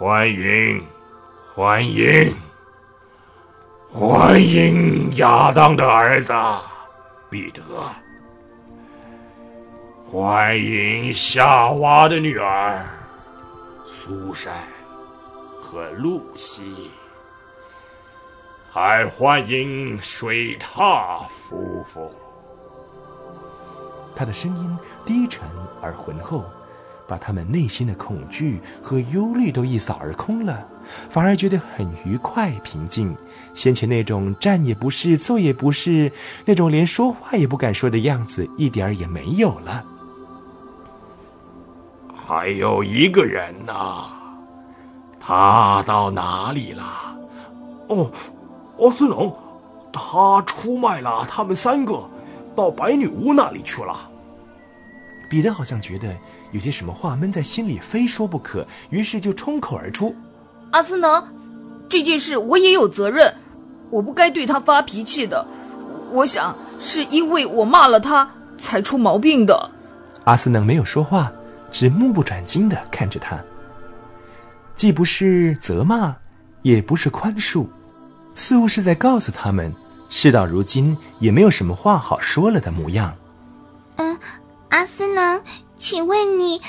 欢迎，欢迎，欢迎亚当的儿子彼得，欢迎夏娃的女儿苏珊和露西，还欢迎水獭夫妇。他的声音低沉而浑厚，把他们内心的恐惧和忧虑都一扫而空了，反而觉得很愉快平静。先前那种站也不是、坐也不是，那种连说话也不敢说的样子，一点儿也没有了。还有一个人呢，他到哪里了？哦，奥斯能，他出卖了他们三个，到白女巫那里去了。彼得好像觉得有些什么话闷在心里，非说不可，于是就冲口而出：“阿斯能，这件事我也有责任，我不该对他发脾气的。我想是因为我骂了他，才出毛病的。”阿斯能没有说话，只目不转睛的看着他，既不是责骂，也不是宽恕，似乎是在告诉他们，事到如今也没有什么话好说了的模样。嗯。阿斯呢，请问你，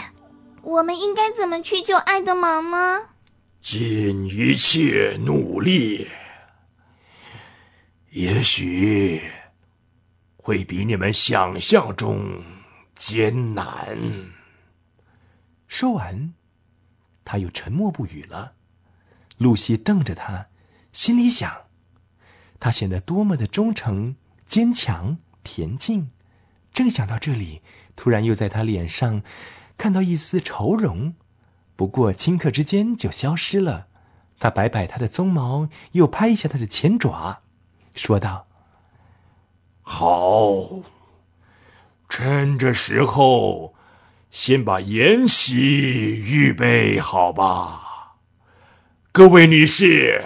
我们应该怎么去救爱德蒙呢？尽一切努力，也许会比你们想象中艰难。说完，他又沉默不语了。露西瞪着他，心里想：他显得多么的忠诚、坚强、恬静。正想到这里。突然又在他脸上看到一丝愁容，不过顷刻之间就消失了。他摆摆他的鬃毛，又拍一下他的前爪，说道：“好，趁这时候，先把筵席预备好吧。各位女士，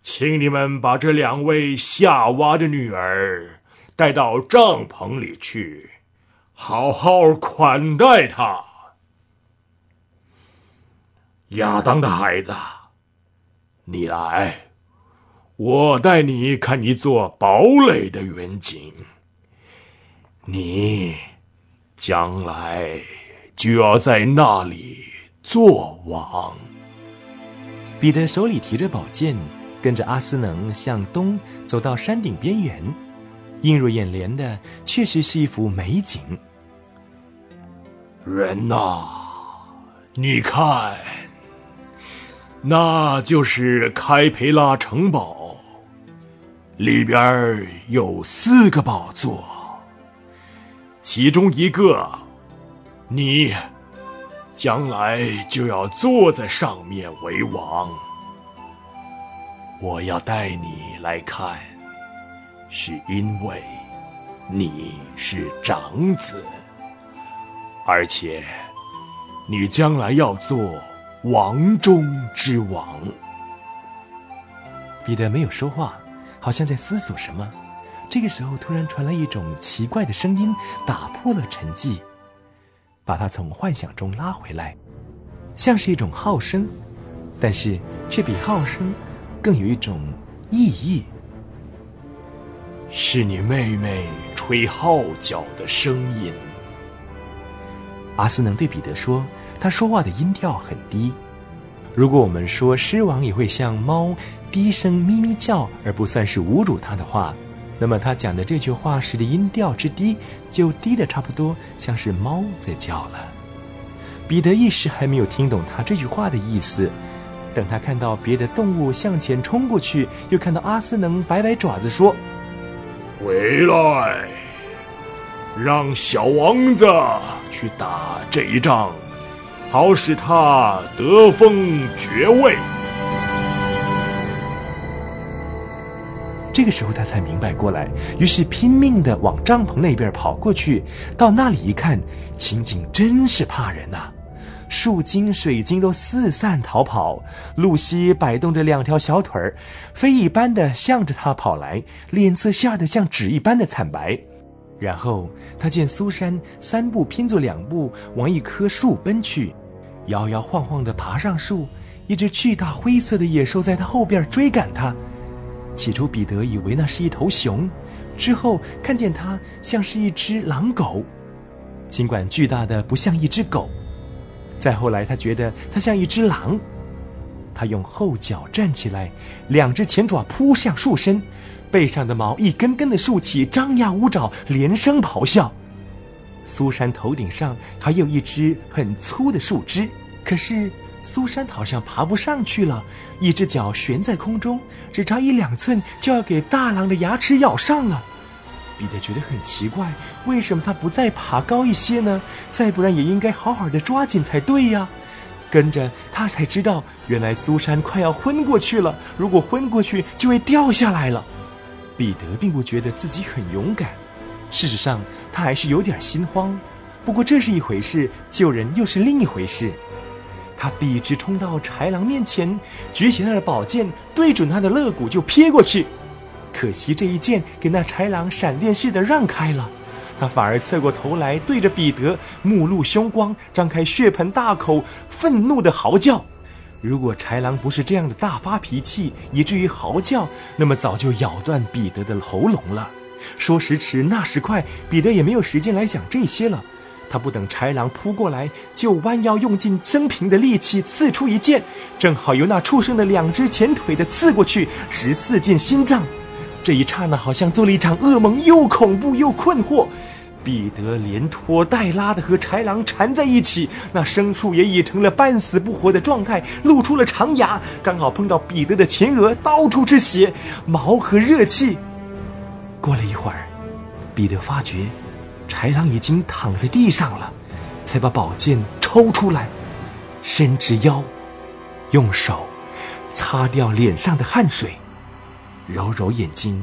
请你们把这两位夏娃的女儿带到帐篷里去。”好好款待他，亚当的孩子，你来，我带你看一座堡垒的远景。你将来就要在那里做王。彼得手里提着宝剑，跟着阿斯能向东走到山顶边缘。映入眼帘的，确实是一幅美景。人呐，你看，那就是开培拉城堡，里边有四个宝座，其中一个，你将来就要坐在上面为王。我要带你来看。是因为你是长子，而且你将来要做王中之王。彼得没有说话，好像在思索什么。这个时候，突然传来一种奇怪的声音，打破了沉寂，把他从幻想中拉回来，像是一种号声，但是却比号声更有一种意义。是你妹妹吹号角的声音。阿斯能对彼得说：“他说话的音调很低。如果我们说狮王也会像猫低声咪咪叫，而不算是侮辱他的话，那么他讲的这句话时的音调之低，就低的差不多像是猫在叫了。”彼得一时还没有听懂他这句话的意思。等他看到别的动物向前冲过去，又看到阿斯能摆摆爪子说。回来，让小王子去打这一仗，好使他得封爵位。这个时候他才明白过来，于是拼命的往帐篷那边跑过去。到那里一看，情景真是怕人呐！树精、水晶都四散逃跑，露西摆动着两条小腿儿，飞一般的向着他跑来，脸色吓得像纸一般的惨白。然后他见苏珊三步拼作两步往一棵树奔去，摇摇晃晃的爬上树，一只巨大灰色的野兽在他后边追赶他。起初，彼得以为那是一头熊，之后看见它像是一只狼狗，尽管巨大的不像一只狗。再后来，他觉得它像一只狼。他用后脚站起来，两只前爪扑向树身，背上的毛一根根的竖起，张牙舞爪，连声咆哮。苏珊头顶上还有一只很粗的树枝，可是苏珊好像爬不上去了，一只脚悬在空中，只差一两寸就要给大狼的牙齿咬上了。彼得觉得很奇怪，为什么他不再爬高一些呢？再不然也应该好好的抓紧才对呀。跟着他才知道，原来苏珊快要昏过去了。如果昏过去，就会掉下来了。彼得并不觉得自己很勇敢，事实上他还是有点心慌。不过这是一回事，救人又是另一回事。他笔直冲到豺狼面前，举起他的宝剑，对准他的肋骨就劈过去。可惜这一剑给那豺狼闪电似的让开了。他反而侧过头来，对着彼得，目露凶光，张开血盆大口，愤怒的嚎叫。如果豺狼不是这样的大发脾气，以至于嚎叫，那么早就咬断彼得的喉咙了。说时迟，那时快，彼得也没有时间来想这些了。他不等豺狼扑过来，就弯腰用尽生平的力气刺出一剑，正好由那畜生的两只前腿的刺过去，直刺进心脏。这一刹那，好像做了一场噩梦，又恐怖又困惑。彼得连拖带拉的和豺狼缠在一起，那牲畜也已成了半死不活的状态，露出了长牙，刚好碰到彼得的前额，到处是血、毛和热气。过了一会儿，彼得发觉豺狼已经躺在地上了，才把宝剑抽出来，伸直腰，用手擦掉脸上的汗水。揉揉眼睛，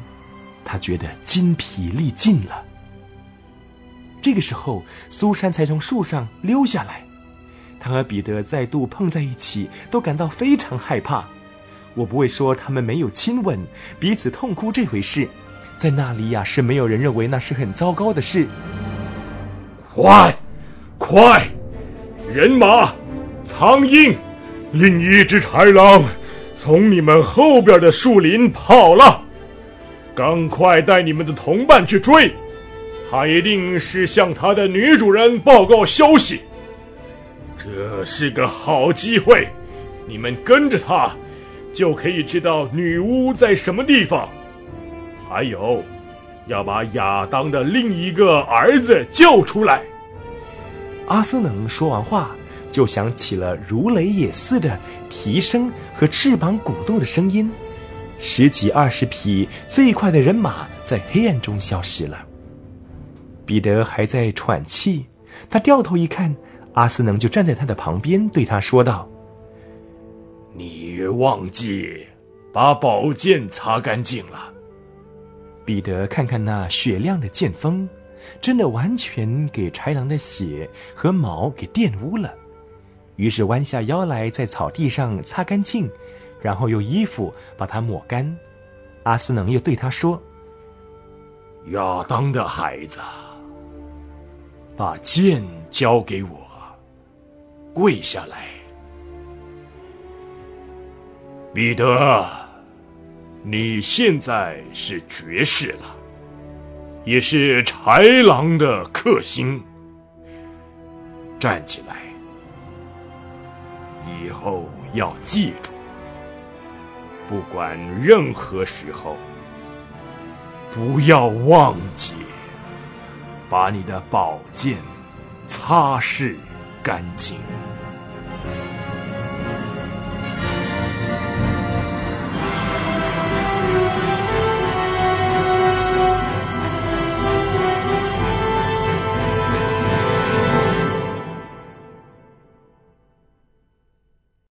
他觉得筋疲力尽了。这个时候，苏珊才从树上溜下来。他和彼得再度碰在一起，都感到非常害怕。我不会说他们没有亲吻、彼此痛哭这回事，在那里呀，是没有人认为那是很糟糕的事。快，快，人马，苍鹰，另一只豺狼。从你们后边的树林跑了，赶快带你们的同伴去追，他一定是向他的女主人报告消息。这是个好机会，你们跟着他，就可以知道女巫在什么地方。还有，要把亚当的另一个儿子救出来。阿斯能说完话。就响起了如雷也似的蹄声和翅膀鼓动的声音，十几二十匹最快的人马在黑暗中消失了。彼得还在喘气，他掉头一看，阿斯能就站在他的旁边，对他说道：“你忘记把宝剑擦干净了。”彼得看看那雪亮的剑锋，真的完全给豺狼的血和毛给玷污了。于是弯下腰来，在草地上擦干净，然后用衣服把它抹干。阿斯能又对他说：“亚当的孩子，把剑交给我，跪下来。彼得，你现在是爵士了，也是豺狼的克星。站起来。”以后要记住，不管任何时候，不要忘记把你的宝剑擦拭干净。